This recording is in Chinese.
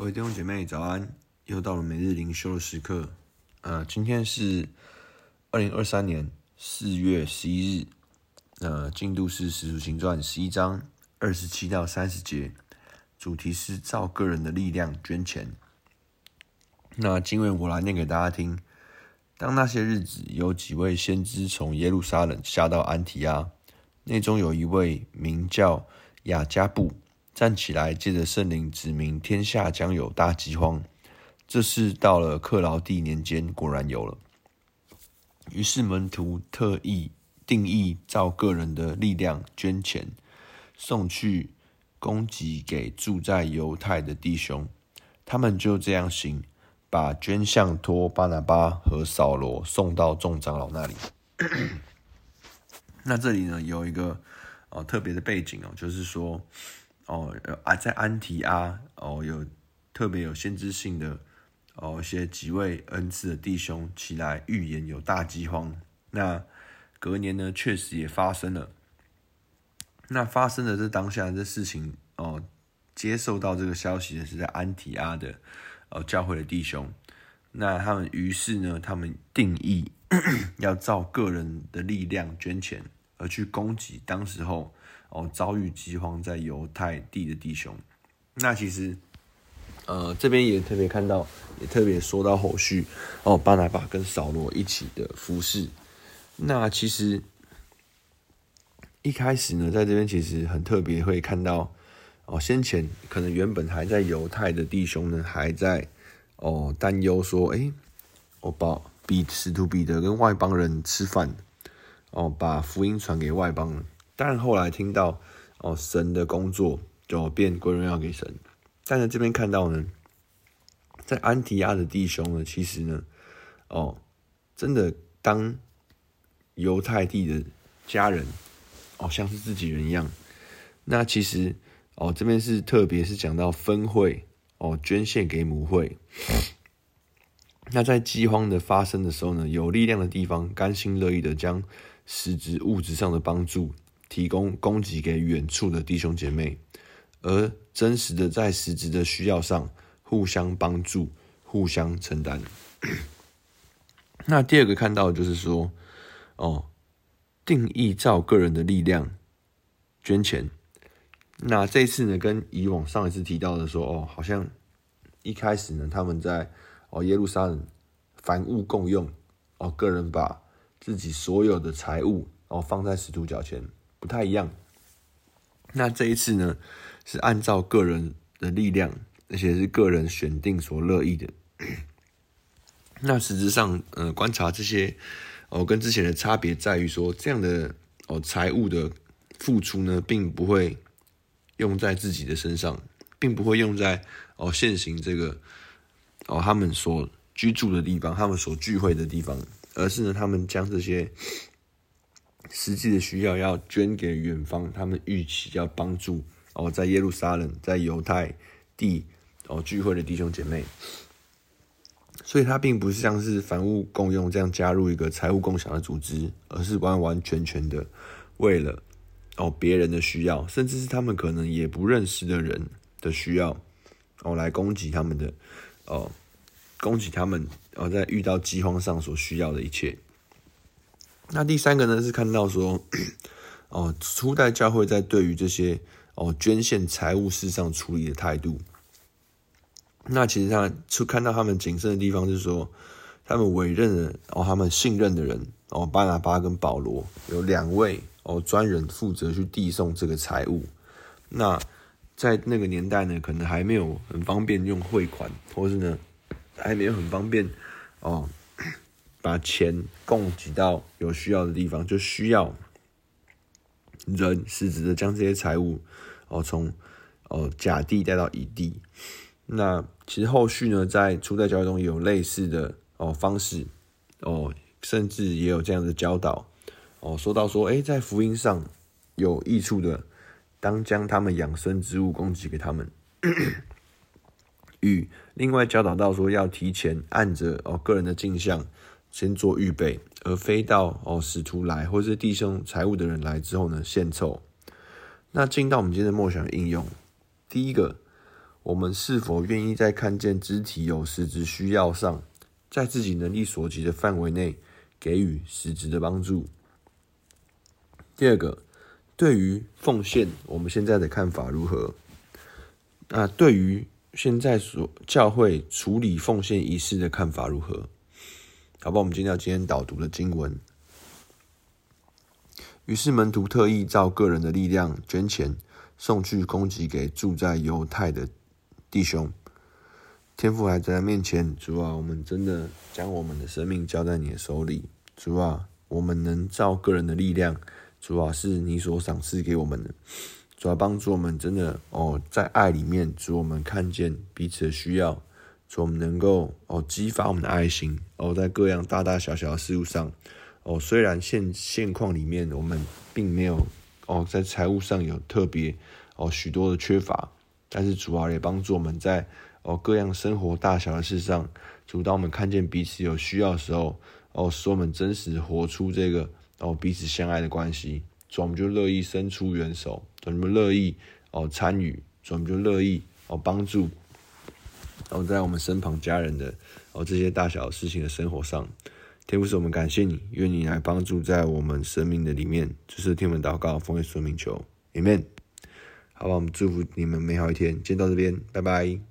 各位弟兄姐妹早安，又到了每日灵修的时刻。呃，今天是二零二三年四月十一日，呃，进度是《使徒行传》十一章二十七到三十节，主题是照个人的力量捐钱。那经文我来念给大家听。当那些日子，有几位先知从耶路撒冷下到安提阿，内中有一位名叫亚加布。站起来，借着圣灵指明天下将有大饥荒。这事到了克劳地年间，果然有了。于是门徒特意定义，照个人的力量捐钱，送去供给给住在犹太的弟兄。他们就这样行，把捐项托巴拿巴和扫罗送到众长老那里。那这里呢，有一个呃特别的背景哦，就是说。哦，啊，在安提阿哦，有特别有先知性的哦，一些几位恩赐的弟兄起来预言有大饥荒。那隔年呢，确实也发生了。那发生的这当下这事情哦，接受到这个消息的是在安提阿的哦教会的弟兄。那他们于是呢，他们定义 要照个人的力量捐钱，而去供给当时候。哦，遭遇饥荒在犹太地的弟兄，那其实，呃，这边也特别看到，也特别说到后续哦，巴拿巴跟扫罗一起的服侍。那其实一开始呢，在这边其实很特别，会看到哦，先前可能原本还在犹太的弟兄呢，还在哦担忧说，哎，我把彼使徒彼得跟外邦人吃饭，哦，把福音传给外邦人。但后来听到哦，神的工作就变归荣耀给神。但在这边看到呢，在安提亚的弟兄呢，其实呢，哦，真的当犹太地的家人，哦，像是自己人一样。那其实哦，这边是特别是讲到分会哦，捐献给母会。那在饥荒的发生的时候呢，有力量的地方甘心乐意的将实质物质上的帮助。提供供给给远处的弟兄姐妹，而真实的在实质的需要上互相帮助、互相承担。那第二个看到的就是说，哦，定义照个人的力量捐钱。那这次呢，跟以往上一次提到的说，哦，好像一开始呢，他们在哦耶路撒冷凡物共用，哦，个人把自己所有的财物哦放在使徒脚前。不太一样。那这一次呢，是按照个人的力量，而且是个人选定所乐意的。那实质上，呃，观察这些哦，跟之前的差别在于说，这样的哦财务的付出呢，并不会用在自己的身上，并不会用在哦现行这个哦他们所居住的地方，他们所聚会的地方，而是呢，他们将这些。实际的需要要捐给远方，他们预期要帮助哦，在耶路撒冷、在犹太地哦聚会的弟兄姐妹，所以他并不是像是凡物共用这样加入一个财务共享的组织，而是完完全全的为了哦别人的需要，甚至是他们可能也不认识的人的需要哦来供给他们的哦供给他们哦在遇到饥荒上所需要的一切。那第三个呢，是看到说，哦，初代教会在对于这些哦捐献财务事上处理的态度。那其实他就看到他们谨慎的地方，就是说，他们委任的哦，他们信任的人哦，巴拿巴跟保罗有两位哦专人负责去递送这个财物。那在那个年代呢，可能还没有很方便用汇款，或是呢还没有很方便哦。把钱供给到有需要的地方，就需要人实质的将这些财物哦从哦甲地带到乙地。那其实后续呢，在初代教会中有类似的哦方式哦，甚至也有这样的教导哦，说到说，诶，在福音上有益处的，当将他们养生之物供给给他们。与另外教导到说，要提前按着哦个人的进项。先做预备，而非到哦使徒来或是弟兄财务的人来之后呢献凑。那进到我们今天的默想应用，第一个，我们是否愿意在看见肢体有实质需要上，在自己能力所及的范围内给予实质的帮助？第二个，对于奉献，我们现在的看法如何？那对于现在所教会处理奉献仪式的看法如何？好吧，我们今天要今天导读的经文。于是门徒特意照个人的力量捐钱，送去供给给住在犹太的弟兄。天父还在他面前，主啊，我们真的将我们的生命交在你的手里。主啊，我们能照个人的力量，主啊，是你所赏赐给我们的。主要，帮助我们真的哦，在爱里面，主我们看见彼此的需要。主我们能够哦激发我们的爱心哦，在各样大大小小的事物上哦，虽然现现况里面我们并没有哦在财务上有特别哦许多的缺乏，但是主啊也帮助我们在哦各样生活大小的事上，主当我们看见彼此有需要的时候哦，使我们真实活出这个哦彼此相爱的关系，所以我们就乐意伸出援手，所以我们乐意哦参与，所以我们就乐意哦帮助。然后在我们身旁家人的哦这些大小事情的生活上，天父是我们感谢你，愿你来帮助在我们生命的里面。这是天父祷告，奉耶稣名求，Amen。好吧，我们祝福你们美好一天，今天到这边，拜拜。